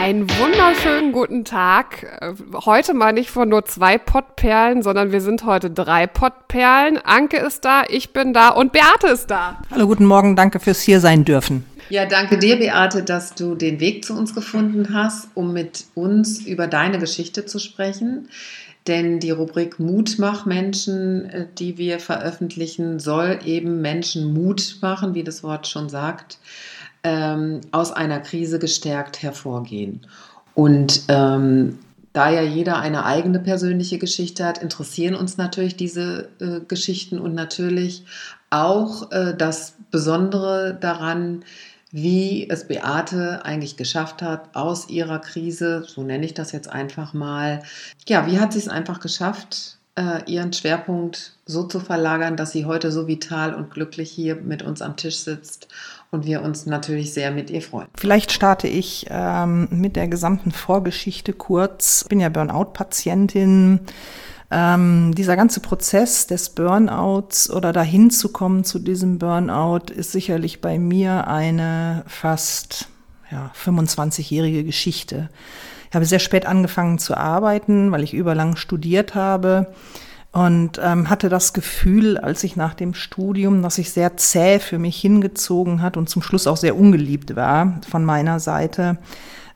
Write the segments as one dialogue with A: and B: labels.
A: Einen wunderschönen guten Tag. Heute mal nicht von nur zwei Pottperlen, sondern wir sind heute drei Pottperlen. Anke ist da, ich bin da und Beate ist da.
B: Hallo, guten Morgen, danke fürs hier sein dürfen.
C: Ja, danke dir, Beate, dass du den Weg zu uns gefunden hast, um mit uns über deine Geschichte zu sprechen. Denn die Rubrik Mutmachmenschen, äh, die wir veröffentlichen, soll eben Menschen Mut machen, wie das Wort schon sagt ähm, aus einer Krise gestärkt hervorgehen. Und ähm, da ja jeder eine eigene persönliche Geschichte hat, interessieren uns natürlich diese äh, Geschichten und natürlich auch äh, das Besondere daran, wie es Beate eigentlich geschafft hat, aus ihrer Krise, so nenne ich das jetzt einfach mal, ja, wie hat sie es einfach geschafft, ihren Schwerpunkt so zu verlagern, dass sie heute so vital und glücklich hier mit uns am Tisch sitzt und wir uns natürlich sehr mit ihr freuen.
B: Vielleicht starte ich ähm, mit der gesamten Vorgeschichte kurz. Ich bin ja Burnout-Patientin. Ähm, dieser ganze Prozess des Burnouts oder dahin zu kommen zu diesem Burnout ist sicherlich bei mir eine fast ja, 25-jährige Geschichte. Ich habe sehr spät angefangen zu arbeiten, weil ich überlang studiert habe und ähm, hatte das Gefühl, als ich nach dem Studium, dass sich sehr zäh für mich hingezogen hat und zum Schluss auch sehr ungeliebt war von meiner Seite,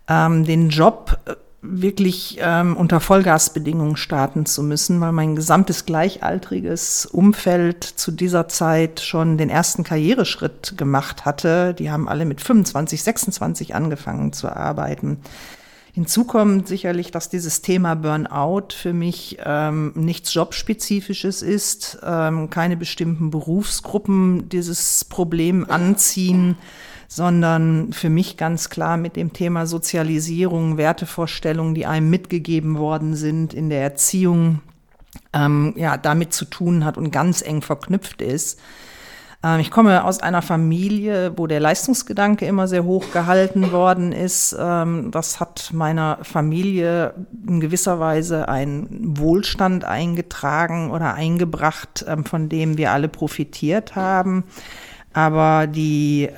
B: ähm, den Job äh, wirklich ähm, unter Vollgasbedingungen starten zu müssen, weil mein gesamtes gleichaltriges Umfeld zu dieser Zeit schon den ersten Karriereschritt gemacht hatte. Die haben alle mit 25, 26 angefangen zu arbeiten. Hinzu kommt sicherlich, dass dieses Thema Burnout für mich ähm, nichts Jobspezifisches ist, ähm, keine bestimmten Berufsgruppen dieses Problem anziehen, sondern für mich ganz klar mit dem Thema Sozialisierung, Wertevorstellungen, die einem mitgegeben worden sind in der Erziehung, ähm, ja, damit zu tun hat und ganz eng verknüpft ist. Ähm, ich komme aus einer Familie, wo der Leistungsgedanke immer sehr hoch gehalten worden ist. Ähm, das hat meiner Familie in gewisser Weise einen Wohlstand eingetragen oder eingebracht, ähm, von dem wir alle profitiert haben. Aber die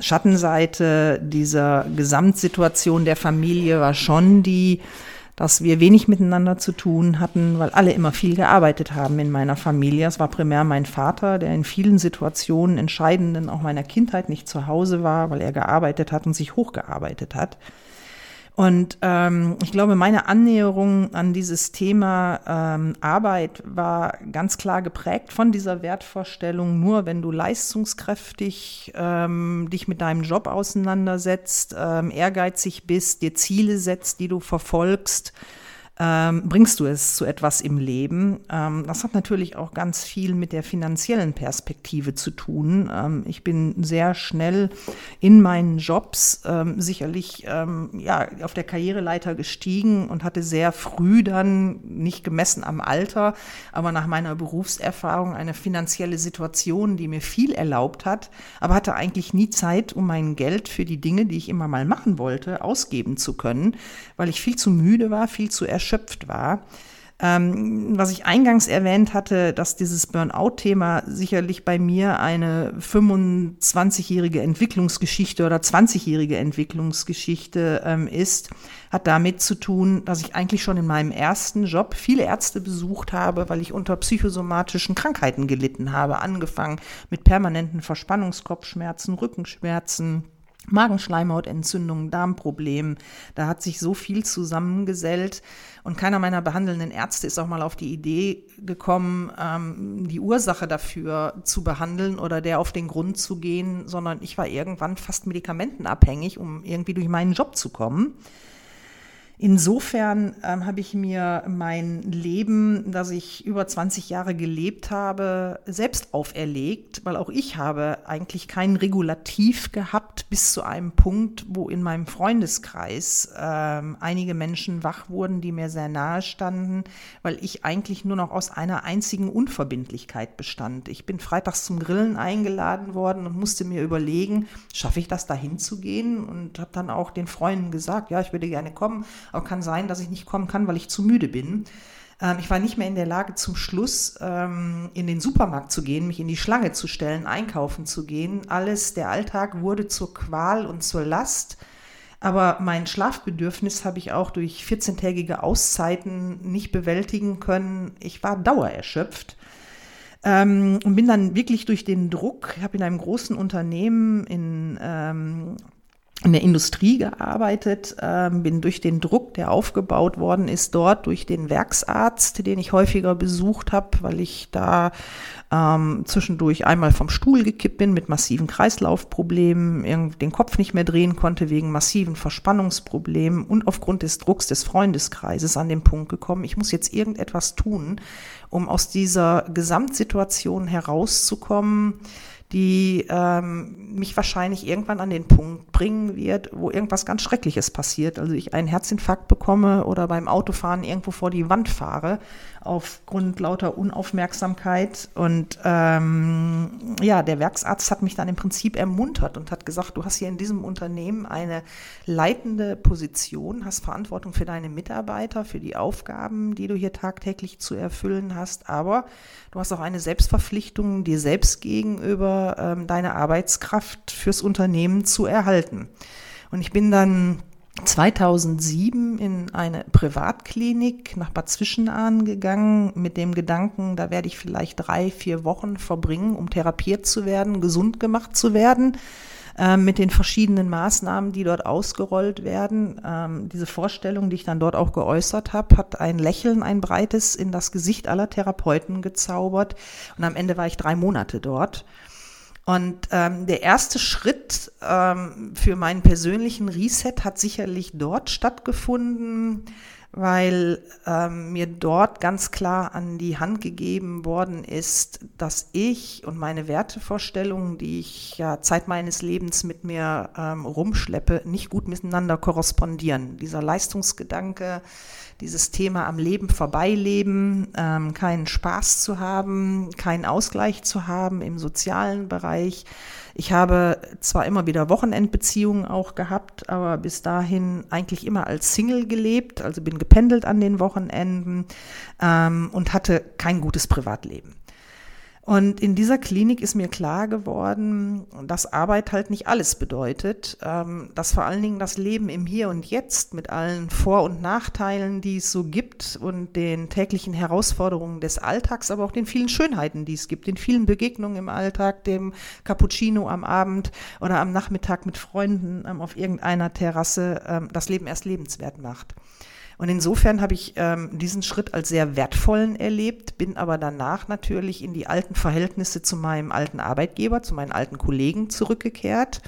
B: Schattenseite dieser Gesamtsituation der Familie war schon die, dass wir wenig miteinander zu tun hatten, weil alle immer viel gearbeitet haben in meiner Familie. Es war primär mein Vater, der in vielen Situationen, entscheidenden auch meiner Kindheit nicht zu Hause war, weil er gearbeitet hat und sich hochgearbeitet hat. Und ähm, ich glaube, meine Annäherung an dieses Thema ähm, Arbeit war ganz klar geprägt von dieser Wertvorstellung, nur wenn du leistungskräftig ähm, dich mit deinem Job auseinandersetzt, ähm, ehrgeizig bist, dir Ziele setzt, die du verfolgst, ähm, bringst du es zu etwas im Leben. Ähm, das hat natürlich auch ganz viel mit der finanziellen Perspektive zu tun. Ähm, ich bin sehr schnell in meinen Jobs ähm, sicherlich ähm, ja, auf der Karriereleiter gestiegen und hatte sehr früh dann, nicht gemessen am Alter, aber nach meiner Berufserfahrung eine finanzielle Situation, die mir viel erlaubt hat, aber hatte eigentlich nie Zeit, um mein Geld für die Dinge, die ich immer mal machen wollte, ausgeben zu können, weil ich viel zu müde war, viel zu erschöpft erschöpft war. Ähm, was ich eingangs erwähnt hatte, dass dieses Burnout-Thema sicherlich bei mir eine 25-jährige Entwicklungsgeschichte oder 20-jährige Entwicklungsgeschichte ähm, ist, hat damit zu tun, dass ich eigentlich schon in meinem ersten Job viele Ärzte besucht habe, weil ich unter psychosomatischen Krankheiten gelitten habe, angefangen mit permanenten Verspannungskopfschmerzen, Rückenschmerzen, Magenschleimhautentzündungen, Darmproblemen. Da hat sich so viel zusammengesellt und keiner meiner behandelnden Ärzte ist auch mal auf die Idee gekommen, ähm, die Ursache dafür zu behandeln oder der auf den Grund zu gehen, sondern ich war irgendwann fast medikamentenabhängig, um irgendwie durch meinen Job zu kommen. Insofern ähm, habe ich mir mein Leben, das ich über 20 Jahre gelebt habe, selbst auferlegt, weil auch ich habe eigentlich kein Regulativ gehabt bis zu einem Punkt, wo in meinem Freundeskreis ähm, einige Menschen wach wurden, die mir sehr nahe standen, weil ich eigentlich nur noch aus einer einzigen Unverbindlichkeit bestand. Ich bin freitags zum Grillen eingeladen worden und musste mir überlegen, schaffe ich das dahin zu gehen und habe dann auch den Freunden gesagt, ja, ich würde gerne kommen aber kann sein, dass ich nicht kommen kann, weil ich zu müde bin. Ähm, ich war nicht mehr in der Lage, zum Schluss ähm, in den Supermarkt zu gehen, mich in die Schlange zu stellen, einkaufen zu gehen. Alles, der Alltag wurde zur Qual und zur Last. Aber mein Schlafbedürfnis habe ich auch durch 14-tägige Auszeiten nicht bewältigen können. Ich war dauererschöpft. Ähm, und bin dann wirklich durch den Druck, ich habe in einem großen Unternehmen in ähm, in der Industrie gearbeitet, äh, bin durch den Druck, der aufgebaut worden ist, dort durch den Werksarzt, den ich häufiger besucht habe, weil ich da ähm, zwischendurch einmal vom Stuhl gekippt bin mit massiven Kreislaufproblemen, den Kopf nicht mehr drehen konnte wegen massiven Verspannungsproblemen und aufgrund des Drucks des Freundeskreises an den Punkt gekommen, ich muss jetzt irgendetwas tun, um aus dieser Gesamtsituation herauszukommen, die ähm, mich wahrscheinlich irgendwann an den Punkt bringen wird, wo irgendwas ganz Schreckliches passiert. Also ich einen Herzinfarkt bekomme oder beim Autofahren irgendwo vor die Wand fahre aufgrund lauter Unaufmerksamkeit. Und ähm, ja, der Werksarzt hat mich dann im Prinzip ermuntert und hat gesagt, du hast hier in diesem Unternehmen eine leitende Position, hast Verantwortung für deine Mitarbeiter, für die Aufgaben, die du hier tagtäglich zu erfüllen hast, aber du hast auch eine Selbstverpflichtung dir selbst gegenüber, ähm, deine Arbeitskraft fürs Unternehmen zu erhalten. Und ich bin dann 2007 in eine Privatklinik nach Bad Zwischenahn gegangen mit dem Gedanken, da werde ich vielleicht drei, vier Wochen verbringen, um therapiert zu werden, gesund gemacht zu werden, äh, mit den verschiedenen Maßnahmen, die dort ausgerollt werden. Ähm, diese Vorstellung, die ich dann dort auch geäußert habe, hat ein Lächeln, ein breites in das Gesicht aller Therapeuten gezaubert. Und am Ende war ich drei Monate dort. Und ähm, der erste Schritt ähm, für meinen persönlichen Reset hat sicherlich dort stattgefunden, weil ähm, mir dort ganz klar an die Hand gegeben worden ist, dass ich und meine Wertevorstellungen, die ich ja Zeit meines Lebens mit mir ähm, rumschleppe, nicht gut miteinander korrespondieren. Dieser Leistungsgedanke, dieses Thema am Leben vorbeileben, ähm, keinen Spaß zu haben, keinen Ausgleich zu haben im sozialen Bereich. Ich habe zwar immer wieder Wochenendbeziehungen auch gehabt, aber bis dahin eigentlich immer als Single gelebt, also bin gependelt an den Wochenenden ähm, und hatte kein gutes Privatleben. Und in dieser Klinik ist mir klar geworden, dass Arbeit halt nicht alles bedeutet, ähm, dass vor allen Dingen das Leben im Hier und Jetzt mit allen Vor- und Nachteilen, die es so gibt und den täglichen Herausforderungen des Alltags, aber auch den vielen Schönheiten, die es gibt, den vielen Begegnungen im Alltag, dem Cappuccino am Abend oder am Nachmittag mit Freunden ähm, auf irgendeiner Terrasse, ähm, das Leben erst lebenswert macht. Und insofern habe ich ähm, diesen Schritt als sehr wertvollen erlebt, bin aber danach natürlich in die alten Verhältnisse zu meinem alten Arbeitgeber, zu meinen alten Kollegen zurückgekehrt.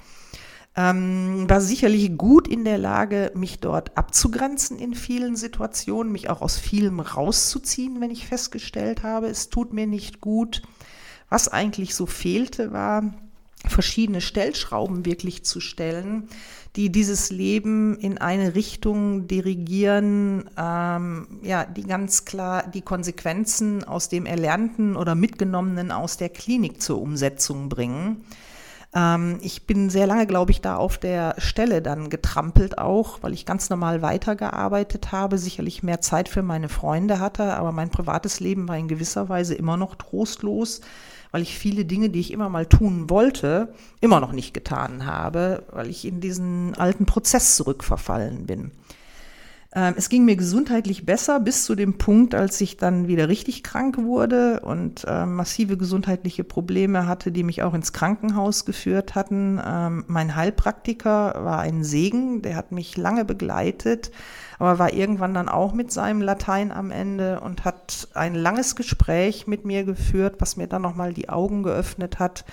B: Ähm, war sicherlich gut in der Lage, mich dort abzugrenzen in vielen Situationen, mich auch aus vielem rauszuziehen, wenn ich festgestellt habe, es tut mir nicht gut. Was eigentlich so fehlte, war verschiedene Stellschrauben wirklich zu stellen, die dieses Leben in eine Richtung dirigieren, ähm, ja, die ganz klar die Konsequenzen aus dem Erlernten oder Mitgenommenen aus der Klinik zur Umsetzung bringen. Ähm, ich bin sehr lange, glaube ich, da auf der Stelle dann getrampelt auch, weil ich ganz normal weitergearbeitet habe, sicherlich mehr Zeit für meine Freunde hatte, aber mein privates Leben war in gewisser Weise immer noch trostlos weil ich viele Dinge, die ich immer mal tun wollte, immer noch nicht getan habe, weil ich in diesen alten Prozess zurückverfallen bin. Ähm, es ging mir gesundheitlich besser bis zu dem Punkt, als ich dann wieder richtig krank wurde und äh, massive gesundheitliche Probleme hatte, die mich auch ins Krankenhaus geführt hatten. Ähm, mein Heilpraktiker war ein Segen, der hat mich lange begleitet, aber war irgendwann dann auch mit seinem Latein am Ende und hat ein langes Gespräch mit mir geführt, was mir dann nochmal die Augen geöffnet hat.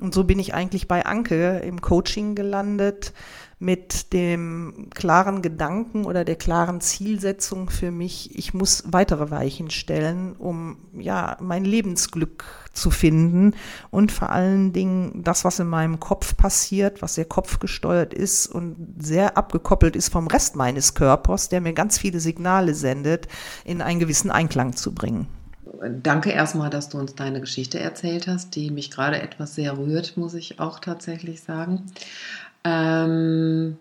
B: Und so bin ich eigentlich bei Anke im Coaching gelandet mit dem klaren Gedanken oder der klaren Zielsetzung für mich, ich muss weitere Weichen stellen, um ja mein Lebensglück zu finden und vor allen Dingen das, was in meinem Kopf passiert, was sehr kopfgesteuert ist und sehr abgekoppelt ist vom Rest meines Körpers, der mir ganz viele Signale sendet, in einen gewissen Einklang zu bringen.
C: Danke erstmal, dass du uns deine Geschichte erzählt hast, die mich gerade etwas sehr rührt, muss ich auch tatsächlich sagen. Ähm,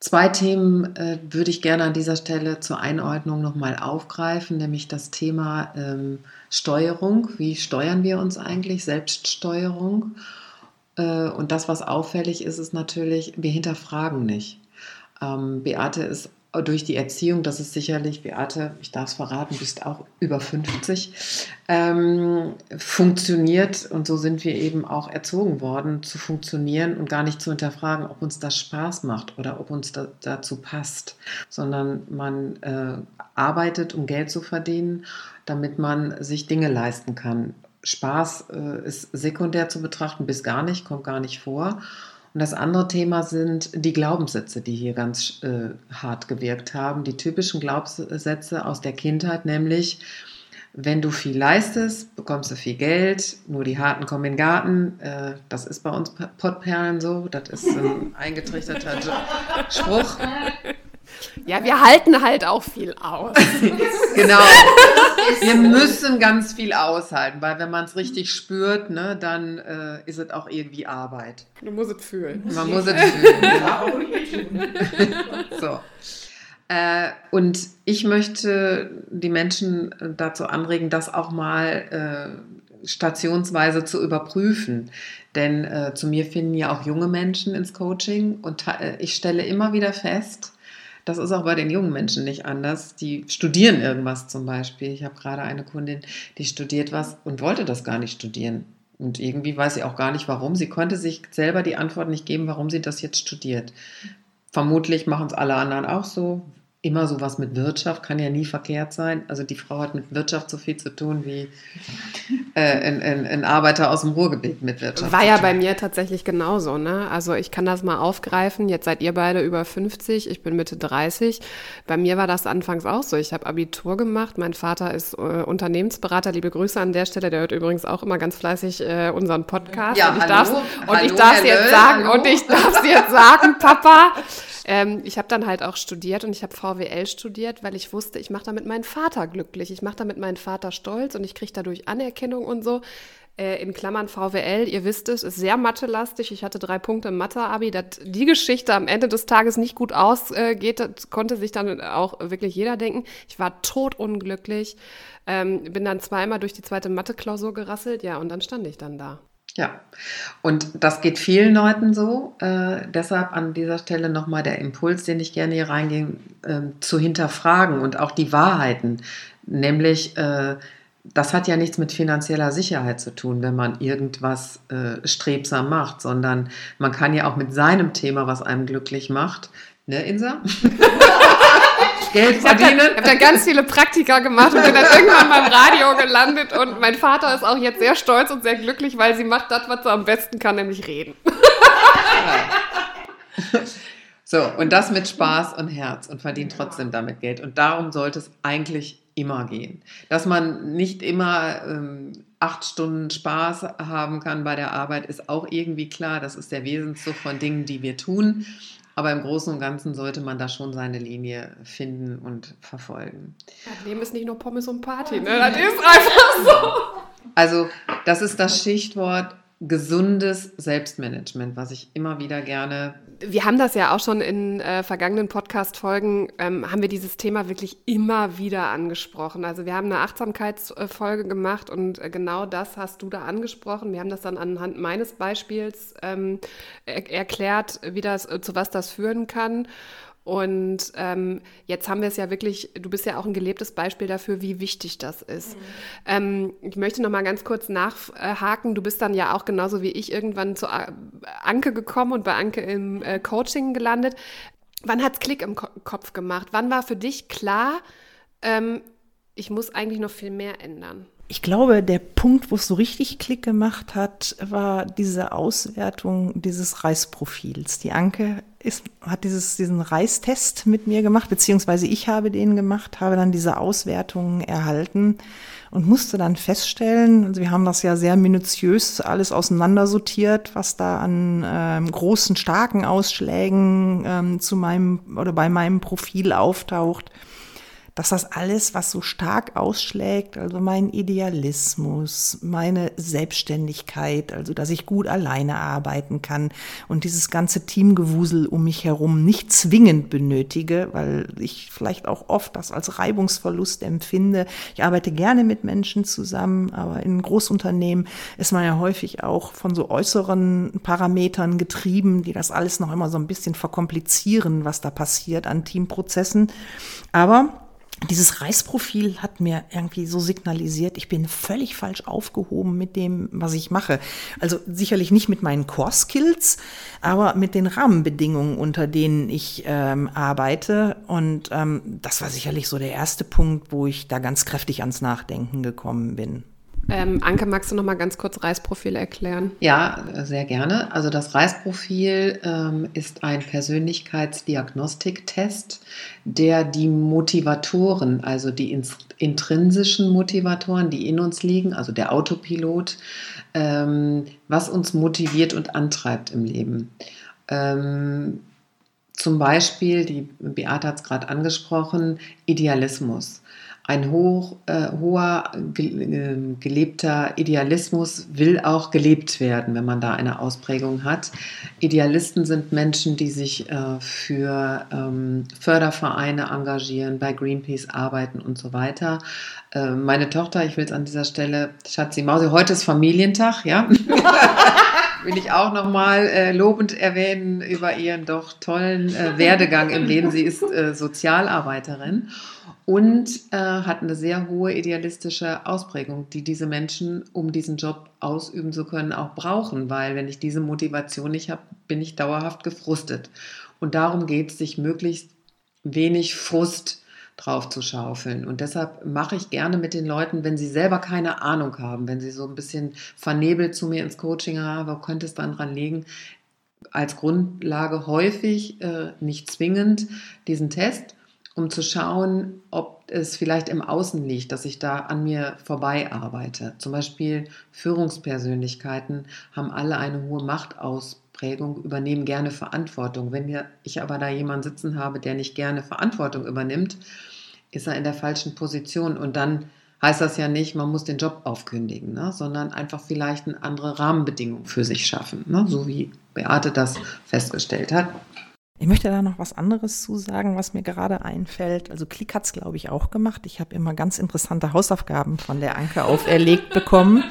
C: zwei Themen äh, würde ich gerne an dieser Stelle zur Einordnung nochmal aufgreifen, nämlich das Thema ähm, Steuerung. Wie steuern wir uns eigentlich? Selbststeuerung. Äh, und das, was auffällig ist, ist natürlich, wir hinterfragen nicht. Ähm, Beate ist durch die Erziehung, das ist sicherlich, Beate, ich darf es verraten, bist auch über 50, ähm, funktioniert und so sind wir eben auch erzogen worden, zu funktionieren und gar nicht zu hinterfragen, ob uns das Spaß macht oder ob uns da, dazu passt, sondern man äh, arbeitet, um Geld zu verdienen, damit man sich Dinge leisten kann. Spaß äh, ist sekundär zu betrachten, bis gar nicht, kommt gar nicht vor. Und das andere Thema sind die Glaubenssätze, die hier ganz äh, hart gewirkt haben. Die typischen Glaubenssätze aus der Kindheit, nämlich, wenn du viel leistest, bekommst du viel Geld, nur die Harten kommen in den Garten. Äh, das ist bei uns Pottperlen so, das ist ein eingetrichterter Spruch.
A: Ja, wir halten halt auch viel aus.
C: genau. Wir müssen ganz viel aushalten, weil wenn man es richtig spürt, ne, dann äh, ist es auch irgendwie Arbeit.
A: Du musst es fühlen.
C: Man muss es fühlen. So. Äh, und ich möchte die Menschen dazu anregen, das auch mal äh, stationsweise zu überprüfen. Denn äh, zu mir finden ja auch junge Menschen ins Coaching und äh, ich stelle immer wieder fest, das ist auch bei den jungen Menschen nicht anders. Die studieren irgendwas zum Beispiel. Ich habe gerade eine Kundin, die studiert was und wollte das gar nicht studieren. Und irgendwie weiß sie auch gar nicht, warum. Sie konnte sich selber die Antwort nicht geben, warum sie das jetzt studiert. Vermutlich machen es alle anderen auch so immer sowas mit Wirtschaft kann ja nie verkehrt sein. Also die Frau hat mit Wirtschaft so viel zu tun wie äh, ein, ein, ein, Arbeiter aus dem Ruhrgebiet mit Wirtschaft.
A: War ja bei mir tatsächlich genauso. Ne? Also ich kann das mal aufgreifen. Jetzt seid ihr beide über 50, ich bin Mitte 30. Bei mir war das anfangs auch so. Ich habe Abitur gemacht. Mein Vater ist äh, Unternehmensberater. Liebe Grüße an der Stelle. Der hört übrigens auch immer ganz fleißig äh, unseren Podcast.
C: Ja,
A: und ich
C: hallo,
A: und ich darf jetzt sagen, hallo. und ich darf jetzt sagen, Papa. Ähm, ich habe dann halt auch studiert und ich habe VWL studiert, weil ich wusste, ich mache damit meinen Vater glücklich. Ich mache damit meinen Vater stolz und ich kriege dadurch Anerkennung und so. Äh, in Klammern VWL, ihr wisst es, ist sehr mathelastig. Ich hatte drei Punkte im Mathe-Abi. Dass die Geschichte am Ende des Tages nicht gut ausgeht, das konnte sich dann auch wirklich jeder denken. Ich war totunglücklich, ähm, bin dann zweimal durch die zweite Mathe-Klausur gerasselt, ja, und dann stand ich dann da.
C: Ja, und das geht vielen Leuten so. Äh, deshalb an dieser Stelle nochmal der Impuls, den ich gerne hier reingehe, äh, zu hinterfragen und auch die Wahrheiten. Nämlich, äh, das hat ja nichts mit finanzieller Sicherheit zu tun, wenn man irgendwas äh, strebsam macht, sondern man kann ja auch mit seinem Thema, was einem glücklich macht, ne, Insa? Geld verdienen.
A: Ich habe da, hab da, ganz viele Praktika gemacht und bin dann irgendwann beim Radio gelandet und mein Vater ist auch jetzt sehr stolz und sehr glücklich, weil sie macht das, was sie am besten kann, nämlich reden.
C: So, und das mit Spaß und Herz und verdient trotzdem damit Geld. Und darum sollte es eigentlich immer gehen. Dass man nicht immer ähm, acht Stunden Spaß haben kann bei der Arbeit, ist auch irgendwie klar. Das ist der Wesenszug von Dingen, die wir tun. Aber im Großen und Ganzen sollte man da schon seine Linie finden und verfolgen.
A: Das Leben ist nicht nur Pommes und Party, ne? Das ist einfach so.
C: Also, das ist das Schichtwort gesundes Selbstmanagement, was ich immer wieder gerne.
A: Wir haben das ja auch schon in äh, vergangenen Podcast-Folgen, ähm, haben wir dieses Thema wirklich immer wieder angesprochen. Also wir haben eine Achtsamkeitsfolge gemacht und äh, genau das hast du da angesprochen. Wir haben das dann anhand meines Beispiels ähm, er erklärt, wie das, äh, zu was das führen kann. Und ähm, jetzt haben wir es ja wirklich, du bist ja auch ein gelebtes Beispiel dafür, wie wichtig das ist. Mhm. Ähm, ich möchte noch mal ganz kurz nachhaken. Du bist dann ja auch genauso wie ich irgendwann zu Anke gekommen und bei Anke im äh, Coaching gelandet. Wann hat es Klick im Ko Kopf gemacht? Wann war für dich klar, ähm, ich muss eigentlich noch viel mehr ändern?
B: Ich glaube, der Punkt, wo es so richtig Klick gemacht hat, war diese Auswertung dieses Reisprofils. Die Anke ist, hat dieses, diesen Reistest mit mir gemacht, beziehungsweise ich habe den gemacht, habe dann diese Auswertungen erhalten und musste dann feststellen, also wir haben das ja sehr minutiös alles auseinandersortiert, was da an ähm, großen, starken Ausschlägen ähm, zu meinem oder bei meinem Profil auftaucht dass das alles, was so stark ausschlägt, also mein Idealismus, meine Selbstständigkeit, also dass ich gut alleine arbeiten kann und dieses ganze Teamgewusel um mich herum nicht zwingend benötige, weil ich vielleicht auch oft das als Reibungsverlust empfinde. Ich arbeite gerne mit Menschen zusammen, aber in Großunternehmen ist man ja häufig auch von so äußeren Parametern getrieben, die das alles noch immer so ein bisschen verkomplizieren, was da passiert an Teamprozessen. Aber dieses Reisprofil hat mir irgendwie so signalisiert, ich bin völlig falsch aufgehoben mit dem, was ich mache. Also sicherlich nicht mit meinen Core-Skills, aber mit den Rahmenbedingungen, unter denen ich ähm, arbeite. Und ähm, das war sicherlich so der erste Punkt, wo ich da ganz kräftig ans Nachdenken gekommen bin.
A: Ähm, Anke, magst du noch mal ganz kurz Reisprofil erklären?
C: Ja, sehr gerne. Also das Reisprofil ähm, ist ein Persönlichkeitsdiagnostiktest, der die Motivatoren, also die intrinsischen Motivatoren, die in uns liegen, also der Autopilot, ähm, was uns motiviert und antreibt im Leben. Ähm, zum Beispiel, die Beate hat es gerade angesprochen, Idealismus ein hoch, äh, hoher äh, gelebter Idealismus will auch gelebt werden, wenn man da eine Ausprägung hat. Idealisten sind Menschen, die sich äh, für ähm, Fördervereine engagieren, bei Greenpeace arbeiten und so weiter. Äh, meine Tochter, ich will es an dieser Stelle, Schatzi Mausi, heute ist Familientag, ja. will ich auch nochmal äh, lobend erwähnen über ihren doch tollen äh, Werdegang im Leben. Sie ist äh, Sozialarbeiterin und äh, hat eine sehr hohe idealistische Ausprägung, die diese Menschen, um diesen Job ausüben zu können, auch brauchen, weil wenn ich diese Motivation nicht habe, bin ich dauerhaft gefrustet. Und darum geht es, sich möglichst wenig Frust drauf zu schaufeln. Und deshalb mache ich gerne mit den Leuten, wenn sie selber keine Ahnung haben, wenn sie so ein bisschen vernebelt zu mir ins Coaching haben, wo könnte es dann dran liegen, als Grundlage häufig, äh, nicht zwingend, diesen Test um zu schauen, ob es vielleicht im Außen liegt, dass ich da an mir vorbei arbeite. Zum Beispiel Führungspersönlichkeiten haben alle eine hohe Machtausprägung, übernehmen gerne Verantwortung. Wenn ich aber da jemanden sitzen habe, der nicht gerne Verantwortung übernimmt, ist er in der falschen Position und dann heißt das ja nicht, man muss den Job aufkündigen, ne, sondern einfach vielleicht eine andere Rahmenbedingung für sich schaffen, ne, so wie Beate das festgestellt hat.
B: Ich möchte da noch was anderes zu sagen, was mir gerade einfällt. Also Klick hat es, glaube ich, auch gemacht. Ich habe immer ganz interessante Hausaufgaben von der Anke auferlegt bekommen.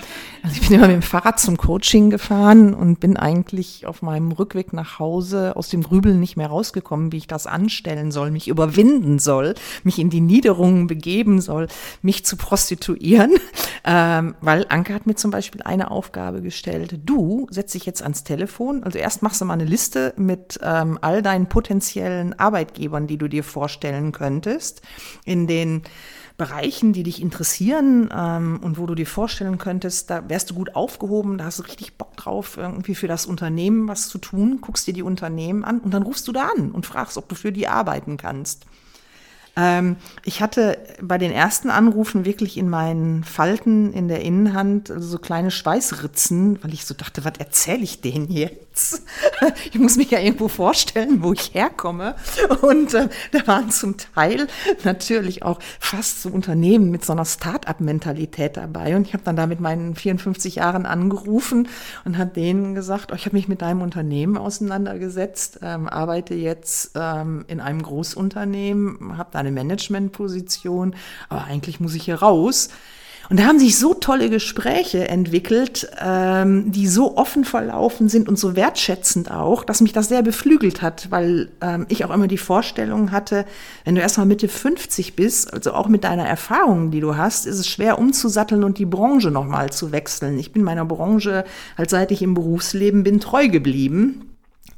B: Also ich bin immer mit dem Fahrrad zum Coaching gefahren und bin eigentlich auf meinem Rückweg nach Hause aus dem Grübeln nicht mehr rausgekommen, wie ich das anstellen soll, mich überwinden soll, mich in die Niederungen begeben soll, mich zu prostituieren. Ähm, weil Anke hat mir zum Beispiel eine Aufgabe gestellt. Du setz dich jetzt ans Telefon. Also erst machst du mal eine Liste mit ähm, all deinen deinen potenziellen Arbeitgebern, die du dir vorstellen könntest, in den Bereichen, die dich interessieren ähm, und wo du dir vorstellen könntest, da wärst du gut aufgehoben, da hast du richtig Bock drauf, irgendwie für das Unternehmen was zu tun, guckst dir die Unternehmen an und dann rufst du da an und fragst, ob du für die arbeiten kannst. Ähm, ich hatte bei den ersten Anrufen wirklich in meinen Falten in der Innenhand so kleine Schweißritzen, weil ich so dachte, was erzähle ich denen jetzt? Ich muss mich ja irgendwo vorstellen, wo ich herkomme. Und äh, da waren zum Teil natürlich auch fast so Unternehmen mit so einer Start-up-Mentalität dabei. Und ich habe dann da mit meinen 54 Jahren angerufen und habe denen gesagt, oh, ich habe mich mit deinem Unternehmen auseinandergesetzt, ähm, arbeite jetzt ähm, in einem Großunternehmen, habe da eine Managementposition, aber eigentlich muss ich hier raus. Und da haben sich so tolle Gespräche entwickelt, ähm, die so offen verlaufen sind und so wertschätzend auch, dass mich das sehr beflügelt hat, weil ähm, ich auch immer die Vorstellung hatte, wenn du erstmal Mitte 50 bist, also auch mit deiner Erfahrung, die du hast, ist es schwer umzusatteln und die Branche nochmal zu wechseln. Ich bin meiner Branche, halt seit ich im Berufsleben bin, treu geblieben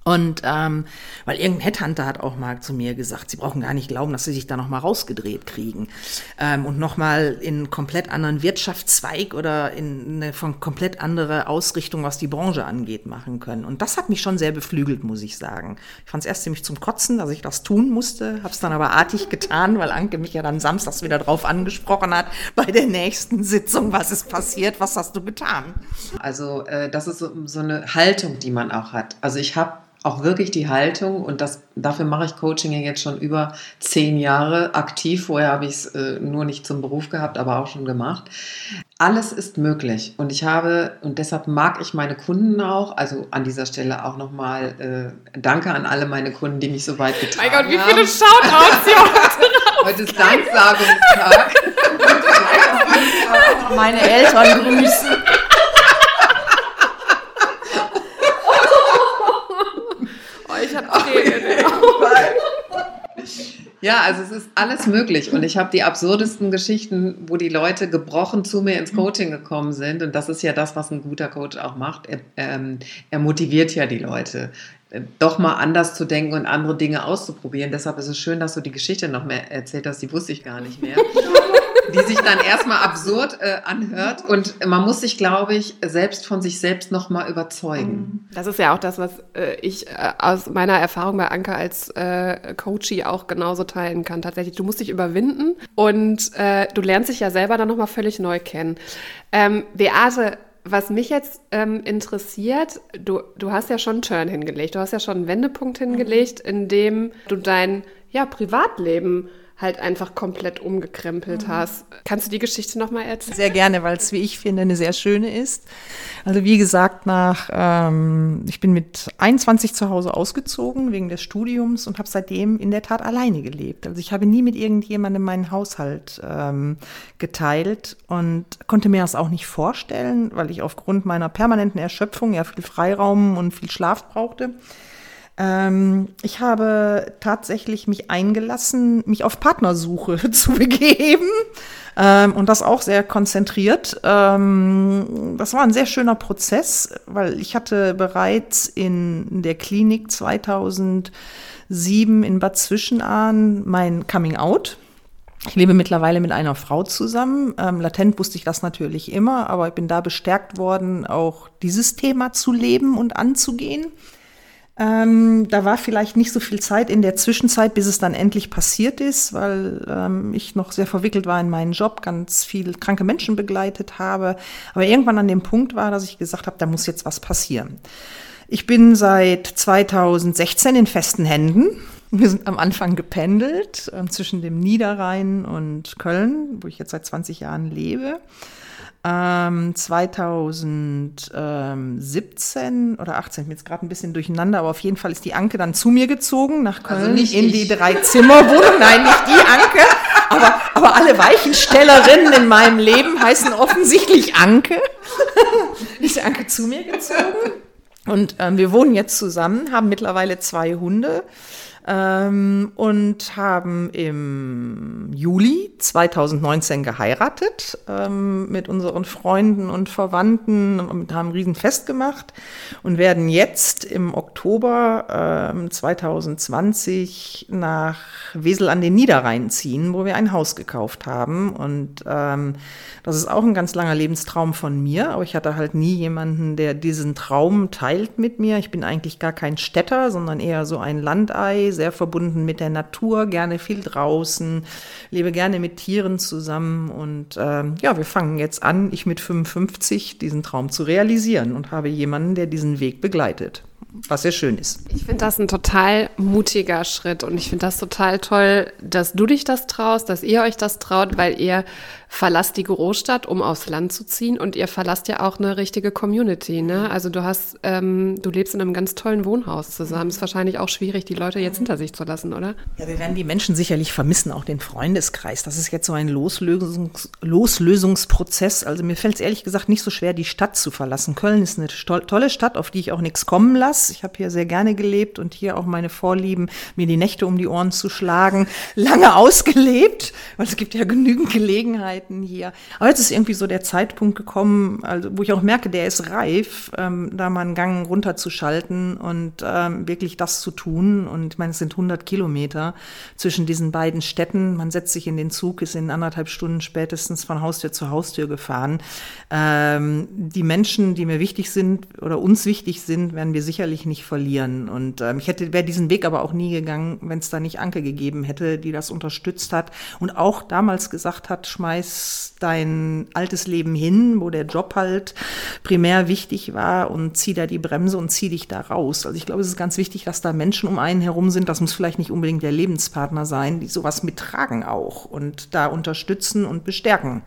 B: Und ähm, weil irgendein Headhunter hat auch mal zu mir gesagt, sie brauchen gar nicht glauben, dass sie sich da nochmal rausgedreht kriegen ähm, und nochmal in einen komplett anderen Wirtschaftszweig oder in eine von komplett andere Ausrichtung, was die Branche angeht, machen können. Und das hat mich schon sehr beflügelt, muss ich sagen. Ich fand es erst ziemlich zum Kotzen, dass ich das tun musste, habe es dann aber artig getan, weil Anke mich ja dann samstags wieder drauf angesprochen hat bei der nächsten Sitzung, was ist passiert, was hast du getan?
C: Also äh, das ist so, so eine Haltung, die man auch hat. Also ich habe auch wirklich die Haltung und das, dafür mache ich Coaching ja jetzt schon über zehn Jahre aktiv. Vorher habe ich es äh, nur nicht zum Beruf gehabt, aber auch schon gemacht. Alles ist möglich und ich habe und deshalb mag ich meine Kunden auch. Also an dieser Stelle auch nochmal äh, Danke an alle meine Kunden, die mich so weit getragen haben. Mein Gott, wie viele Shoutouts hier heute Heute ist Danksagungstag.
B: meine Eltern grüßen.
C: Ja, also es ist alles möglich und ich habe die absurdesten Geschichten, wo die Leute gebrochen zu mir ins Coaching gekommen sind und das ist ja das, was ein guter Coach auch macht. Er, ähm, er motiviert ja die Leute, äh, doch mal anders zu denken und andere Dinge auszuprobieren. Deshalb ist es schön, dass du die Geschichte noch mehr erzählt hast, die wusste ich gar nicht mehr. die sich dann erstmal absurd äh, anhört. Und man muss sich, glaube ich, selbst von sich selbst nochmal überzeugen.
A: Das ist ja auch das, was äh, ich äh, aus meiner Erfahrung bei Anke als äh, Coachie auch genauso teilen kann. Tatsächlich, du musst dich überwinden und äh, du lernst dich ja selber dann nochmal völlig neu kennen. Ähm, Beate, was mich jetzt ähm, interessiert, du, du hast ja schon einen Turn hingelegt, du hast ja schon einen Wendepunkt hingelegt, in dem du dein ja, Privatleben halt einfach komplett umgekrempelt mhm. hast. Kannst du die Geschichte nochmal erzählen?
B: Sehr gerne, weil es, wie ich finde, eine sehr schöne ist. Also wie gesagt, nach ähm, ich bin mit 21 zu Hause ausgezogen wegen des Studiums und habe seitdem in der Tat alleine gelebt. Also ich habe nie mit irgendjemandem meinen Haushalt ähm, geteilt und konnte mir das auch nicht vorstellen, weil ich aufgrund meiner permanenten Erschöpfung ja viel Freiraum und viel Schlaf brauchte. Ähm, ich habe tatsächlich mich eingelassen, mich auf Partnersuche zu begeben ähm, und das auch sehr konzentriert. Ähm, das war ein sehr schöner Prozess, weil ich hatte bereits in der Klinik 2007 in Bad Zwischenahn mein Coming Out. Ich lebe mittlerweile mit einer Frau zusammen. Ähm, latent wusste ich das natürlich immer, aber ich bin da bestärkt worden, auch dieses Thema zu leben und anzugehen. Ähm, da war vielleicht nicht so viel Zeit in der Zwischenzeit, bis es dann endlich passiert ist, weil ähm, ich noch sehr verwickelt war in meinen Job, ganz viel kranke Menschen begleitet habe. Aber irgendwann an dem Punkt war, dass ich gesagt habe, da muss jetzt was passieren. Ich bin seit 2016 in festen Händen. Wir sind am Anfang gependelt äh, zwischen dem Niederrhein und Köln, wo ich jetzt seit 20 Jahren lebe. 2017 ähm, oder 18, ich bin jetzt gerade ein bisschen durcheinander, aber auf jeden Fall ist die Anke dann zu mir gezogen nach also Köln also in die Drei-Zimmer-Wohnung. Nein, nicht die Anke, aber, aber alle Weichenstellerinnen in meinem Leben heißen offensichtlich Anke. ist Anke zu mir gezogen. Und ähm, wir wohnen jetzt zusammen, haben mittlerweile zwei Hunde ähm, und haben im Juli 2019 geheiratet ähm, mit unseren Freunden und Verwandten und haben ein Riesenfest gemacht und werden jetzt im Oktober ähm, 2020 nach Wesel an den Niederrhein ziehen, wo wir ein Haus gekauft haben. Und ähm, das ist auch ein ganz langer Lebenstraum von mir, aber ich hatte halt nie jemanden, der diesen Traum teilt mit mir. Ich bin eigentlich gar kein Städter, sondern eher so ein Landei, sehr verbunden mit der Natur, gerne viel draußen, lebe gerne mit Tieren zusammen und ähm, ja, wir fangen jetzt an, ich mit 55 diesen Traum zu realisieren und habe jemanden, der diesen Weg begleitet was sehr schön ist.
A: Ich finde das ein total mutiger Schritt und ich finde das total toll, dass du dich das traust, dass ihr euch das traut, weil ihr verlasst die Großstadt, um aufs Land zu ziehen und ihr verlasst ja auch eine richtige Community. Ne? Also du hast, ähm, du lebst in einem ganz tollen Wohnhaus zusammen. Ist wahrscheinlich auch schwierig, die Leute jetzt hinter sich zu lassen, oder?
B: Ja, wir werden die Menschen sicherlich vermissen, auch den Freundeskreis. Das ist jetzt so ein Loslösungs Loslösungsprozess. Also mir fällt es ehrlich gesagt nicht so schwer, die Stadt zu verlassen. Köln ist eine tolle Stadt, auf die ich auch nichts kommen lasse. Ich habe hier sehr gerne gelebt und hier auch meine Vorlieben, mir die Nächte um die Ohren zu schlagen, lange ausgelebt, weil es gibt ja genügend Gelegenheiten hier. Aber jetzt ist irgendwie so der Zeitpunkt gekommen, also wo ich auch merke, der ist reif, ähm, da mal einen Gang runterzuschalten und ähm, wirklich das zu tun. Und ich meine, es sind 100 Kilometer zwischen diesen beiden Städten. Man setzt sich in den Zug, ist in anderthalb Stunden spätestens von Haustür zu Haustür gefahren. Ähm, die Menschen, die mir wichtig sind oder uns wichtig sind, werden wir sicherlich nicht verlieren. Und ähm, ich hätte, wäre diesen Weg aber auch nie gegangen, wenn es da nicht Anke gegeben hätte, die das unterstützt hat und auch damals gesagt hat, schmeiß dein altes Leben hin, wo der Job halt primär wichtig war und zieh da die Bremse und zieh dich da raus. Also ich glaube, es ist ganz wichtig, dass da Menschen um einen herum sind. Das muss vielleicht nicht unbedingt der Lebenspartner sein, die sowas mittragen auch und da unterstützen und bestärken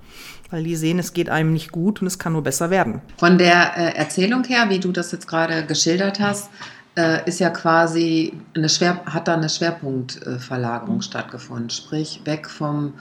B: weil die sehen, es geht einem nicht gut und es kann nur besser werden.
C: Von der äh, Erzählung her, wie du das jetzt gerade geschildert hast, äh, ist ja quasi eine Schwer hat da eine Schwerpunktverlagerung mhm. stattgefunden, sprich weg vom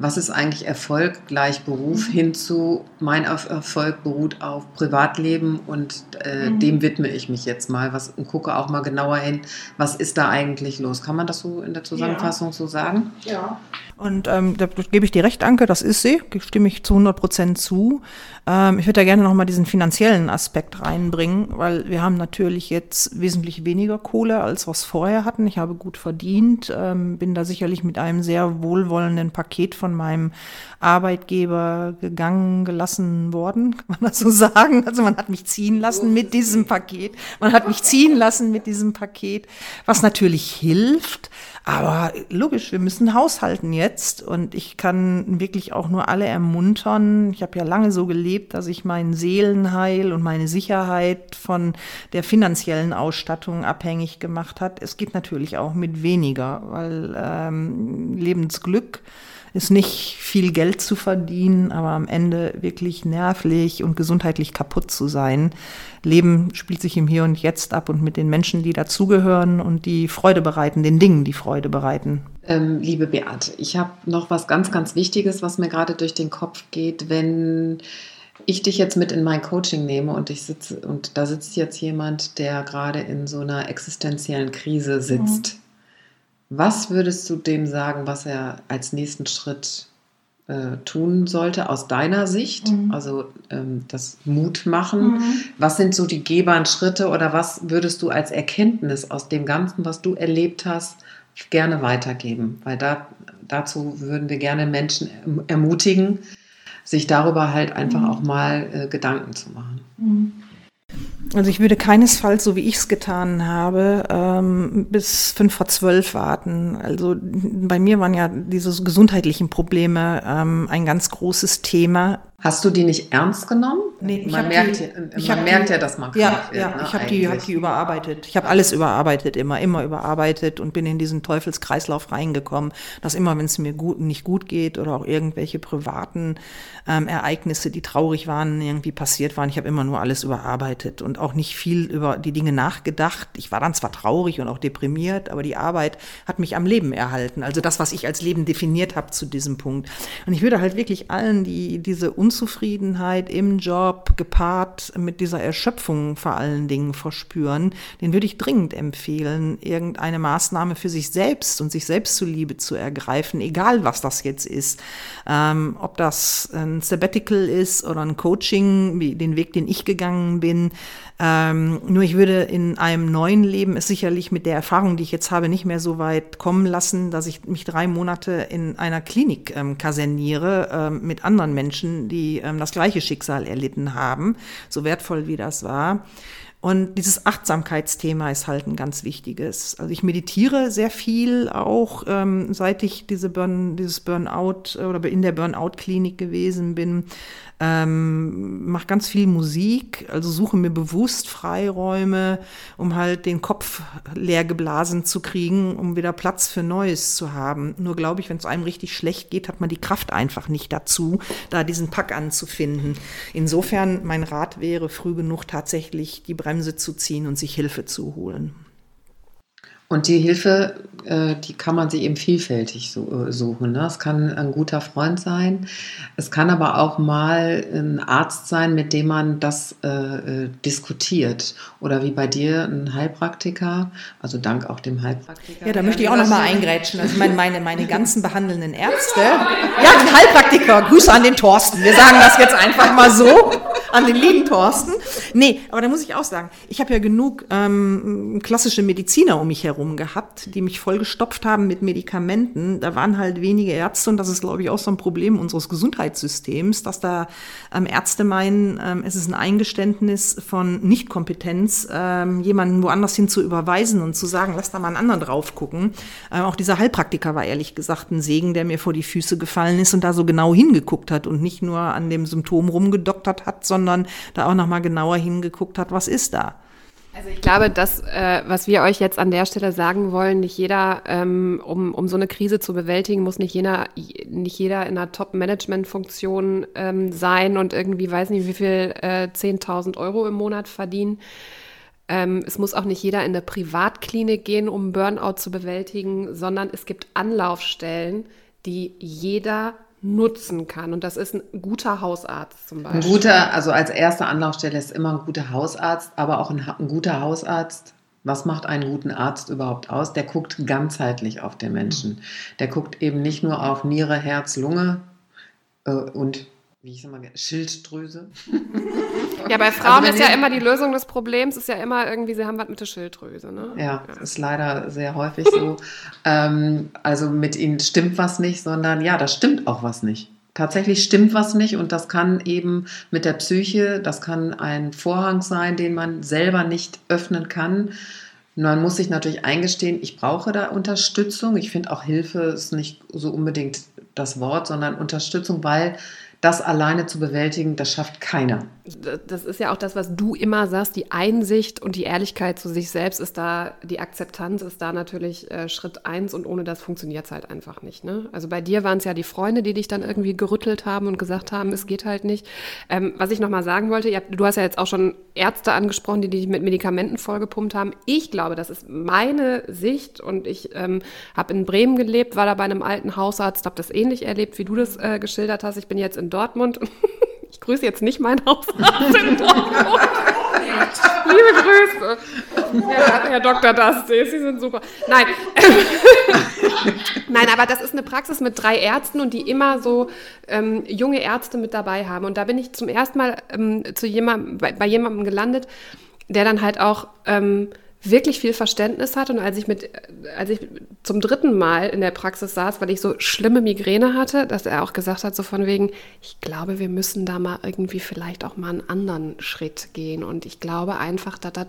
C: was ist eigentlich Erfolg gleich Beruf mhm. hin zu mein Erfolg beruht auf Privatleben und äh, mhm. dem widme ich mich jetzt mal was und gucke auch mal genauer hin, was ist da eigentlich los? Kann man das so in der Zusammenfassung ja. so sagen?
B: Ja. Und ähm, da gebe ich dir recht, Anke, das ist sie, stimme ich zu 100 Prozent zu. Ähm, ich würde da gerne nochmal diesen finanziellen Aspekt reinbringen, weil wir haben natürlich jetzt wesentlich weniger Kohle, als was vorher hatten. Ich habe gut verdient, ähm, bin da sicherlich mit einem sehr wohlwollenden Paket von meinem Arbeitgeber gegangen, gelassen worden, kann man das so sagen. Also man hat mich ziehen lassen mit diesem Paket. Man hat mich ziehen lassen mit diesem Paket, was natürlich hilft. Aber logisch, wir müssen haushalten jetzt und ich kann wirklich auch nur alle ermuntern. Ich habe ja lange so gelebt, dass ich mein Seelenheil und meine Sicherheit von der finanziellen Ausstattung abhängig gemacht hat. Es geht natürlich auch mit weniger, weil ähm, Lebensglück ist nicht viel Geld zu verdienen, aber am Ende wirklich nervlich und gesundheitlich kaputt zu sein. Leben spielt sich im Hier und Jetzt ab und mit den Menschen, die dazugehören und die Freude bereiten, den Dingen, die Freude bereiten.
C: Ähm, liebe Beate, ich habe noch was ganz, ganz Wichtiges, was mir gerade durch den Kopf geht, wenn ich dich jetzt mit in mein Coaching nehme und ich sitze und da sitzt jetzt jemand, der gerade in so einer existenziellen Krise sitzt. Mhm was würdest du dem sagen, was er als nächsten Schritt äh, tun sollte aus deiner Sicht? Mhm. Also ähm, das Mut machen. Mhm. Was sind so die gebaren Schritte oder was würdest du als Erkenntnis aus dem Ganzen, was du erlebt hast, gerne weitergeben? Weil da, dazu würden wir gerne Menschen erm-, ermutigen, sich darüber halt einfach mhm. auch mal äh, Gedanken zu machen.
B: Also ich würde keinesfalls, so wie ich es getan habe, ähm, bis fünf vor zwölf warten. Also bei mir waren ja diese gesundheitlichen Probleme ähm, ein ganz großes Thema.
C: Hast du die nicht ernst genommen?
B: Nee, man merkt, die, man merkt ja, dass man
C: ja,
B: wird. Ja, ne, ich habe die, hab die überarbeitet. Ich habe alles überarbeitet, immer, immer überarbeitet und bin in diesen Teufelskreislauf reingekommen, dass immer, wenn es mir gut, nicht gut geht oder auch irgendwelche privaten ähm, Ereignisse, die traurig waren, irgendwie passiert waren, ich habe immer nur alles überarbeitet und auch nicht viel über die Dinge nachgedacht. Ich war dann zwar traurig und auch deprimiert, aber die Arbeit hat mich am Leben erhalten. Also das, was ich als Leben definiert habe zu diesem Punkt. Und ich würde halt wirklich allen, die diese Unzufriedenheit im Job gepaart mit dieser Erschöpfung vor allen Dingen verspüren, den würde ich dringend empfehlen, irgendeine Maßnahme für sich selbst und sich selbst zuliebe zu ergreifen, egal was das jetzt ist. Ähm, ob das ein Sabbatical ist oder ein Coaching, wie den Weg, den ich gegangen bin. Ähm, nur ich würde in einem neuen Leben es sicherlich mit der Erfahrung, die ich jetzt habe, nicht mehr so weit kommen lassen, dass ich mich drei Monate in einer Klinik ähm, kaserniere ähm, mit anderen Menschen, die ähm, das gleiche Schicksal erlitten haben, so wertvoll wie das war. Und dieses Achtsamkeitsthema ist halt ein ganz wichtiges. Also ich meditiere sehr viel, auch ähm, seit ich diese Burn, dieses Burnout oder in der Burnout-Klinik gewesen bin ähm, mache ganz viel Musik, also suche mir bewusst Freiräume, um halt den Kopf leer geblasen zu kriegen, um wieder Platz für Neues zu haben. Nur glaube ich, wenn es einem richtig schlecht geht, hat man die Kraft einfach nicht dazu, da diesen Pack anzufinden. Insofern mein Rat wäre, früh genug tatsächlich die Bremse zu ziehen und sich Hilfe zu holen.
C: Und die Hilfe, äh, die kann man sich eben vielfältig äh, suchen. Ne? Es kann ein guter Freund sein, es kann aber auch mal ein Arzt sein, mit dem man das äh, diskutiert. Oder wie bei dir ein Heilpraktiker, also dank auch dem Heilpraktiker.
B: Ja, da möchte ich auch noch mal eingrätschen. Also meine, meine, meine ganzen behandelnden Ärzte. Ja, ein Heilpraktiker. Grüße an den Thorsten. Wir sagen das jetzt einfach mal so an den lieben Thorsten. Nee, aber da muss ich auch sagen, ich habe ja genug ähm, klassische Mediziner um mich herum gehabt, die mich vollgestopft haben mit Medikamenten. Da waren halt wenige Ärzte und das ist, glaube ich, auch so ein Problem unseres Gesundheitssystems, dass da ähm, Ärzte meinen, ähm, es ist ein Eingeständnis von Nichtkompetenz, ähm, jemanden woanders hin zu überweisen und zu sagen, lass da mal einen anderen drauf gucken. Ähm, auch dieser Heilpraktiker war ehrlich gesagt ein Segen, der mir vor die Füße gefallen ist und da so genau hingeguckt hat und nicht nur an dem Symptom rumgedoktert hat, sondern sondern da auch nochmal genauer hingeguckt hat, was ist da.
A: Also ich glaube, das, äh, was wir euch jetzt an der Stelle sagen wollen, nicht jeder, ähm, um, um so eine Krise zu bewältigen, muss nicht jeder, nicht jeder in einer Top-Management-Funktion ähm, sein und irgendwie, weiß nicht, wie viel, äh, 10.000 Euro im Monat verdienen. Ähm, es muss auch nicht jeder in eine Privatklinik gehen, um Burnout zu bewältigen, sondern es gibt Anlaufstellen, die jeder nutzen kann. Und das ist ein guter Hausarzt zum Beispiel.
C: Ein guter, also als erste Anlaufstelle ist immer ein guter Hausarzt, aber auch ein, ein guter Hausarzt. Was macht einen guten Arzt überhaupt aus? Der guckt ganzheitlich auf den Menschen. Der guckt eben nicht nur auf Niere, Herz, Lunge äh, und wie ich sag mal, Schilddrüse.
A: Ja, bei Frauen also ist ja immer die Lösung des Problems, ist ja immer irgendwie, sie haben was mit der Schilddrüse. Ne?
C: Ja, ja. ist leider sehr häufig so. ähm, also mit ihnen stimmt was nicht, sondern ja, da stimmt auch was nicht. Tatsächlich stimmt was nicht und das kann eben mit der Psyche, das kann ein Vorhang sein, den man selber nicht öffnen kann. Man muss sich natürlich eingestehen, ich brauche da Unterstützung. Ich finde auch Hilfe ist nicht so unbedingt das Wort, sondern Unterstützung, weil das alleine zu bewältigen, das schafft keiner.
A: Das ist ja auch das, was du immer sagst, die Einsicht und die Ehrlichkeit zu sich selbst ist da, die Akzeptanz ist da natürlich äh, Schritt eins und ohne das funktioniert es halt einfach nicht. Ne? Also bei dir waren es ja die Freunde, die dich dann irgendwie gerüttelt haben und gesagt haben, es geht halt nicht. Ähm, was ich nochmal sagen wollte, du hast ja jetzt auch schon Ärzte angesprochen, die dich mit Medikamenten vollgepumpt haben. Ich glaube, das ist meine Sicht und ich ähm, habe in Bremen gelebt, war da bei einem alten Hausarzt, habe das ähnlich erlebt, wie du das äh, geschildert hast. Ich bin jetzt in Dortmund. Grüße jetzt nicht meinen Hausarzt in Dortmund. Liebe Grüße. Herr, Herr Dr. Dastes, Sie sind super. Nein. Nein, aber das ist eine Praxis mit drei Ärzten und die immer so ähm, junge Ärzte mit dabei haben. Und da bin ich zum ersten Mal ähm, zu jemandem, bei, bei, jemandem gelandet, der dann halt auch ähm, wirklich viel Verständnis hat. Und als ich mit, als ich zum dritten Mal in der Praxis saß, weil ich so schlimme Migräne hatte, dass er auch gesagt hat, so von wegen, ich glaube, wir müssen da mal irgendwie vielleicht auch mal einen anderen Schritt gehen. Und ich glaube einfach, dass das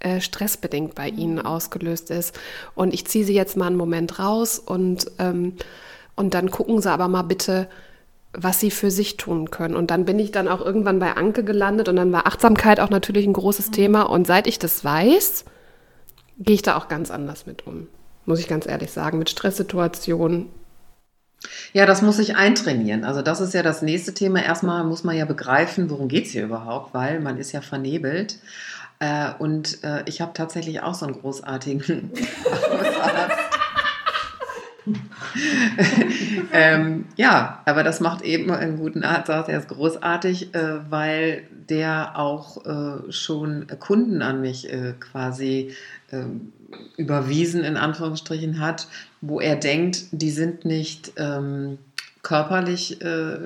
A: äh, stressbedingt bei Ihnen mhm. ausgelöst ist. Und ich ziehe Sie jetzt mal einen Moment raus und, ähm, und dann gucken Sie aber mal bitte, was sie für sich tun können. Und dann bin ich dann auch irgendwann bei Anke gelandet und dann war Achtsamkeit auch natürlich ein großes mhm. Thema. Und seit ich das weiß, gehe ich da auch ganz anders mit um, muss ich ganz ehrlich sagen, mit Stresssituationen.
C: Ja, das muss ich eintrainieren. Also das ist ja das nächste Thema. Erstmal muss man ja begreifen, worum geht es hier überhaupt, weil man ist ja vernebelt. Äh, und äh, ich habe tatsächlich auch so einen großartigen ähm, ja, aber das macht eben einen guten Arzt, der ist großartig, äh, weil der auch äh, schon Kunden an mich äh, quasi ähm, überwiesen, in Anführungsstrichen hat, wo er denkt, die sind nicht ähm, körperlich, äh,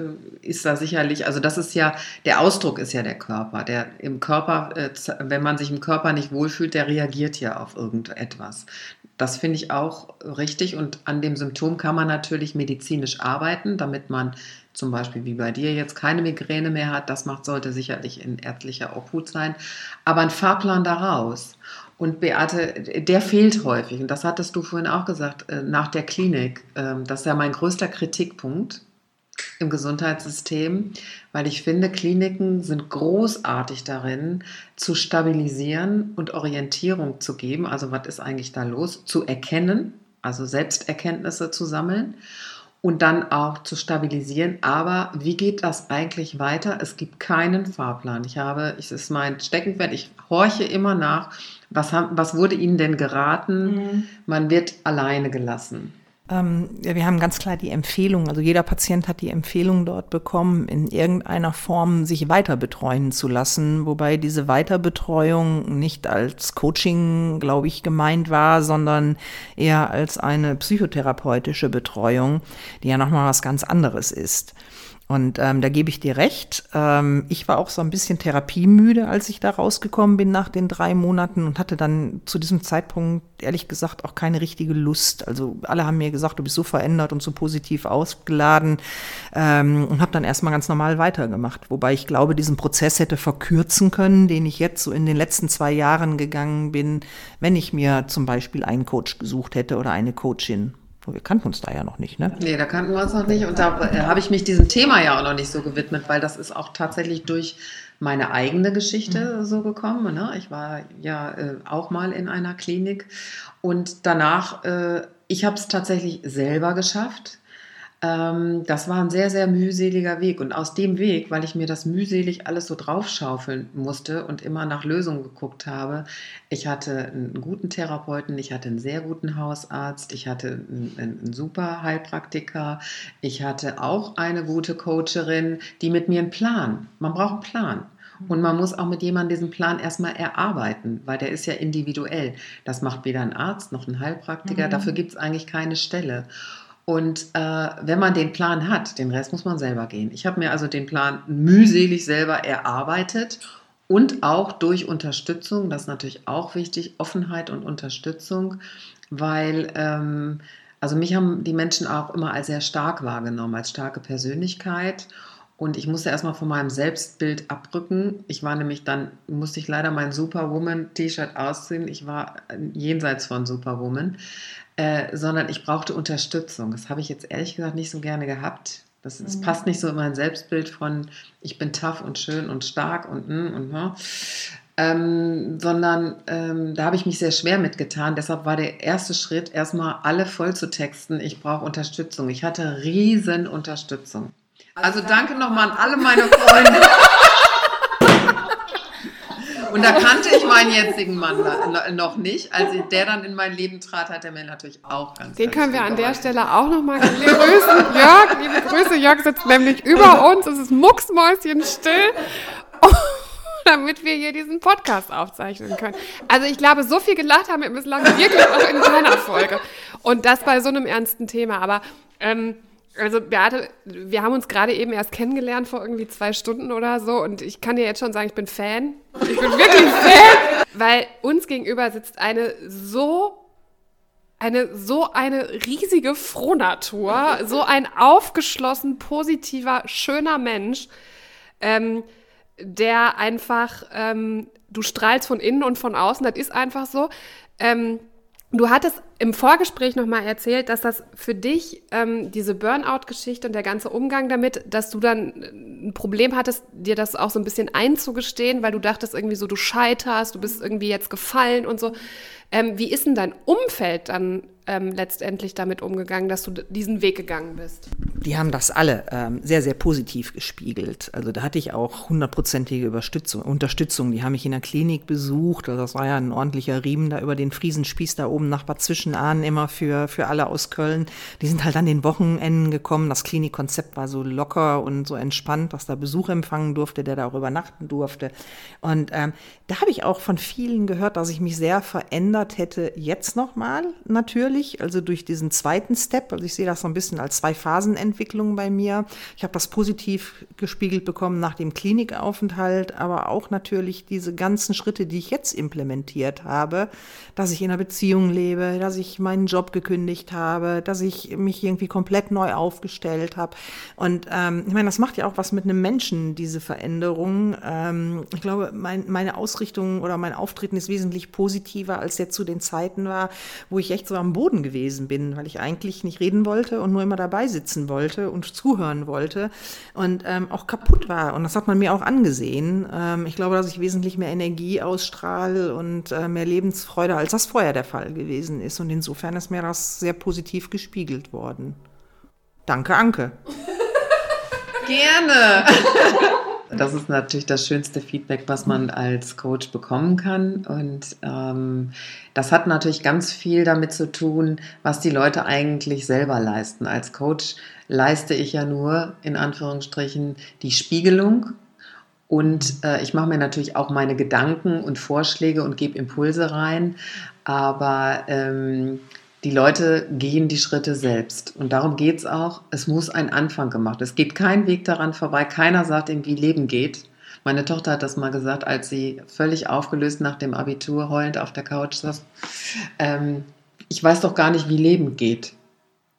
C: ist da sicherlich, also das ist ja, der Ausdruck ist ja der Körper. Der im Körper, äh, wenn man sich im Körper nicht wohlfühlt, der reagiert ja auf irgendetwas. Das finde ich auch richtig und an dem Symptom kann man natürlich medizinisch arbeiten, damit man zum Beispiel wie bei dir jetzt keine Migräne mehr hat. Das macht, sollte sicherlich in ärztlicher Obhut sein. Aber ein Fahrplan daraus. Und Beate, der fehlt häufig. Und das hattest du vorhin auch gesagt, äh, nach der Klinik. Ähm, das ist ja mein größter Kritikpunkt im Gesundheitssystem, weil ich finde, Kliniken sind großartig darin, zu stabilisieren und Orientierung zu geben. Also was ist eigentlich da los? Zu erkennen, also Selbsterkenntnisse zu sammeln und dann auch zu stabilisieren. Aber wie geht das eigentlich weiter? Es gibt keinen Fahrplan. Ich habe, es ist mein Steckenpferd, ich horche immer nach, was, haben, was wurde Ihnen denn geraten? Mhm. Man wird alleine gelassen.
B: Ähm, ja, wir haben ganz klar die Empfehlung, also jeder Patient hat die Empfehlung dort bekommen, in irgendeiner Form sich weiter betreuen zu lassen, wobei diese Weiterbetreuung nicht als Coaching, glaube ich, gemeint war, sondern eher als eine psychotherapeutische Betreuung, die ja nochmal was ganz anderes ist. Und ähm, da gebe ich dir recht. Ähm, ich war auch so ein bisschen therapiemüde, als ich da rausgekommen bin nach den drei Monaten und hatte dann zu diesem Zeitpunkt ehrlich gesagt auch keine richtige Lust. Also alle haben mir gesagt, du bist so verändert und so positiv ausgeladen ähm, und habe dann erstmal ganz normal weitergemacht. Wobei ich glaube, diesen Prozess hätte verkürzen können, den ich jetzt so in den letzten zwei Jahren gegangen bin, wenn ich mir zum Beispiel einen Coach gesucht hätte oder eine Coachin. Wir kannten uns da ja noch nicht, ne?
C: Nee, da kannten wir uns noch nicht. Und da äh, habe ich mich diesem Thema ja auch noch nicht so gewidmet, weil das ist auch tatsächlich durch meine eigene Geschichte mhm. so gekommen. Ne? Ich war ja äh, auch mal in einer Klinik und danach, äh, ich habe es tatsächlich selber geschafft das war ein sehr, sehr mühseliger Weg. Und aus dem Weg, weil ich mir das mühselig alles so draufschaufeln musste und immer nach Lösungen geguckt habe, ich hatte einen guten Therapeuten, ich hatte einen sehr guten Hausarzt, ich hatte einen, einen super Heilpraktiker, ich hatte auch eine gute Coacherin, die mit mir einen Plan, man braucht einen Plan. Und man muss auch mit jemandem diesen Plan erstmal erarbeiten, weil der ist ja individuell. Das macht weder ein Arzt noch ein Heilpraktiker. Mhm. Dafür gibt es eigentlich keine Stelle. Und äh, wenn man den Plan hat, den Rest muss man selber gehen. Ich habe mir also den Plan mühselig selber erarbeitet und auch durch Unterstützung, das ist natürlich auch wichtig, Offenheit und Unterstützung, weil ähm, also mich haben die Menschen auch immer als sehr stark wahrgenommen, als starke Persönlichkeit. Und ich musste erstmal von meinem Selbstbild abrücken. Ich war nämlich dann, musste ich leider mein Superwoman-T-Shirt ausziehen. Ich war jenseits von Superwoman. Äh, sondern ich brauchte Unterstützung. Das habe ich jetzt ehrlich gesagt nicht so gerne gehabt. Das, das mhm. passt nicht so in mein Selbstbild von ich bin tough und schön und stark und hm, und, und ähm, sondern ähm, da habe ich mich sehr schwer mitgetan. Deshalb war der erste Schritt erstmal alle voll zu texten. Ich brauche Unterstützung. Ich hatte riesen Unterstützung. Also danke nochmal an alle meine Freunde. Da kannte ich meinen jetzigen Mann noch nicht. Als der dann in mein Leben trat, hat er mir natürlich auch ganz
A: Den können wir an der Stelle auch nochmal grüßen. Jörg, liebe Grüße. Jörg sitzt nämlich über uns. Es ist mucksmäuschenstill. damit wir hier diesen Podcast aufzeichnen können. Also ich glaube, so viel gelacht haben wir bislang wirklich auch in keiner Folge. Und das bei so einem ernsten Thema. Aber ähm, also Beate, wir haben uns gerade eben erst kennengelernt vor irgendwie zwei Stunden oder so und ich kann dir jetzt schon sagen, ich bin Fan. Ich bin wirklich Fan, weil uns gegenüber sitzt eine so eine so eine riesige Frohnatur, so ein aufgeschlossen, positiver, schöner Mensch, ähm, der einfach, ähm, du strahlst von innen und von außen, das ist einfach so. Ähm, Du hattest im Vorgespräch nochmal erzählt, dass das für dich, ähm, diese Burnout-Geschichte und der ganze Umgang damit, dass du dann ein Problem hattest, dir das auch so ein bisschen einzugestehen, weil du dachtest irgendwie so, du scheiterst, du bist irgendwie jetzt gefallen und so. Ähm, wie ist denn dein Umfeld dann ähm, letztendlich damit umgegangen, dass du diesen Weg gegangen bist?
B: Die haben das alle ähm, sehr, sehr positiv gespiegelt. Also da hatte ich auch hundertprozentige Unterstützung. Die haben mich in der Klinik besucht. Also das war ja ein ordentlicher Riemen da über den Friesenspieß da oben nach Bad Zwischenahn immer für, für alle aus Köln. Die sind halt an den Wochenenden gekommen. Das Klinikkonzept war so locker und so entspannt, dass da Besuch empfangen durfte, der da auch übernachten durfte. Und ähm, da habe ich auch von vielen gehört, dass ich mich sehr verändert hätte. Jetzt nochmal natürlich also durch diesen zweiten Step. Also ich sehe das so ein bisschen als zwei Phasenentwicklung bei mir. Ich habe das positiv gespiegelt bekommen nach dem Klinikaufenthalt, aber auch natürlich diese ganzen Schritte, die ich jetzt implementiert habe, dass ich in einer Beziehung lebe, dass ich meinen Job gekündigt habe, dass ich mich irgendwie komplett neu aufgestellt habe. Und ähm, ich meine, das macht ja auch was mit einem Menschen, diese Veränderung. Ähm, ich glaube, mein, meine Ausrichtung oder mein Auftreten ist wesentlich positiver, als der zu den Zeiten war, wo ich echt so am Boden Boden gewesen bin, weil ich eigentlich nicht reden wollte und nur immer dabei sitzen wollte und zuhören wollte und ähm, auch kaputt war. Und das hat man mir auch angesehen. Ähm, ich glaube, dass ich wesentlich mehr Energie ausstrahle und äh, mehr Lebensfreude, als das vorher der Fall gewesen ist. Und insofern ist mir das sehr positiv gespiegelt worden. Danke, Anke.
C: Gerne. Das ist natürlich das schönste Feedback, was man als Coach bekommen kann. Und ähm, das hat natürlich ganz viel damit zu tun, was die Leute eigentlich selber leisten. Als Coach leiste ich ja nur in Anführungsstrichen die Spiegelung. Und äh, ich mache mir natürlich auch meine Gedanken und Vorschläge und gebe Impulse rein. Aber ähm, die Leute gehen die Schritte selbst. Und darum geht es auch. Es muss ein Anfang gemacht. Es geht kein Weg daran vorbei. Keiner sagt ihm, wie Leben geht. Meine Tochter hat das mal gesagt, als sie völlig aufgelöst nach dem Abitur heulend auf der Couch saß. Ähm, ich weiß doch gar nicht, wie Leben geht.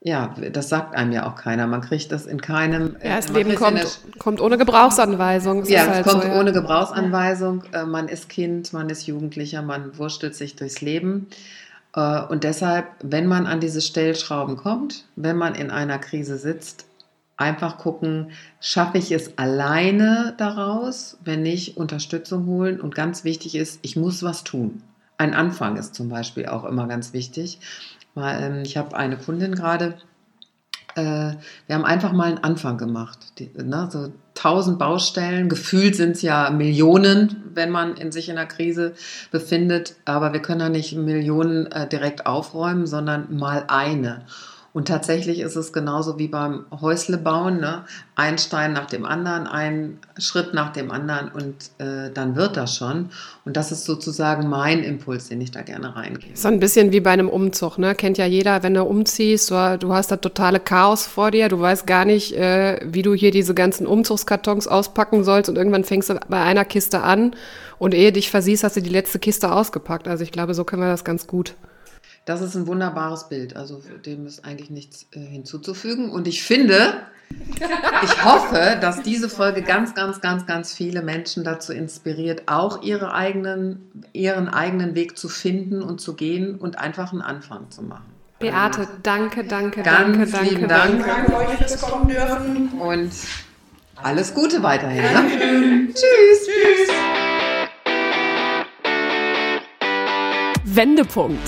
C: Ja, das sagt einem ja auch keiner. Man kriegt das in keinem.
A: Ja, das Leben kommt, kommt ohne Gebrauchsanweisung.
C: Es ja, halt es kommt so, ja. ohne Gebrauchsanweisung. Äh, man ist Kind, man ist Jugendlicher, man wurstelt sich durchs Leben. Äh, und deshalb, wenn man an diese Stellschrauben kommt, wenn man in einer Krise sitzt, einfach gucken, schaffe ich es alleine daraus, wenn nicht Unterstützung holen. Und ganz wichtig ist, ich muss was tun. Ein Anfang ist zum Beispiel auch immer ganz wichtig. Weil, ähm, ich habe eine Kundin gerade, äh, wir haben einfach mal einen Anfang gemacht. Die, ne, so tausend Baustellen, gefühlt sind es ja Millionen, wenn man in sich in einer Krise befindet, aber wir können ja nicht Millionen äh, direkt aufräumen, sondern mal eine. Und tatsächlich ist es genauso wie beim Häusle bauen, ne? ein Stein nach dem anderen, ein Schritt nach dem anderen und äh, dann wird das schon. Und das ist sozusagen mein Impuls, den ich da gerne reingehe.
A: So ein bisschen wie bei einem Umzug, ne? Kennt ja jeder, wenn du umziehst, du, du hast da totale Chaos vor dir, du weißt gar nicht, äh, wie du hier diese ganzen Umzugskartons auspacken sollst und irgendwann fängst du bei einer Kiste an und ehe dich versiehst, hast du die letzte Kiste ausgepackt. Also ich glaube, so können wir das ganz gut.
C: Das ist ein wunderbares Bild. Also dem ist eigentlich nichts äh, hinzuzufügen. Und ich finde, ich hoffe, dass diese Folge ganz, ganz, ganz, ganz viele Menschen dazu inspiriert, auch ihre eigenen, ihren eigenen Weg zu finden und zu gehen und einfach einen Anfang zu machen.
A: Beate, danke, danke,
C: ganz
A: danke,
C: lieben
A: danke.
C: Dank. Danke euch fürs kommen dürfen. Und alles Gute weiterhin. Ne? Tschüss. Tschüss.
A: Wendepunkt.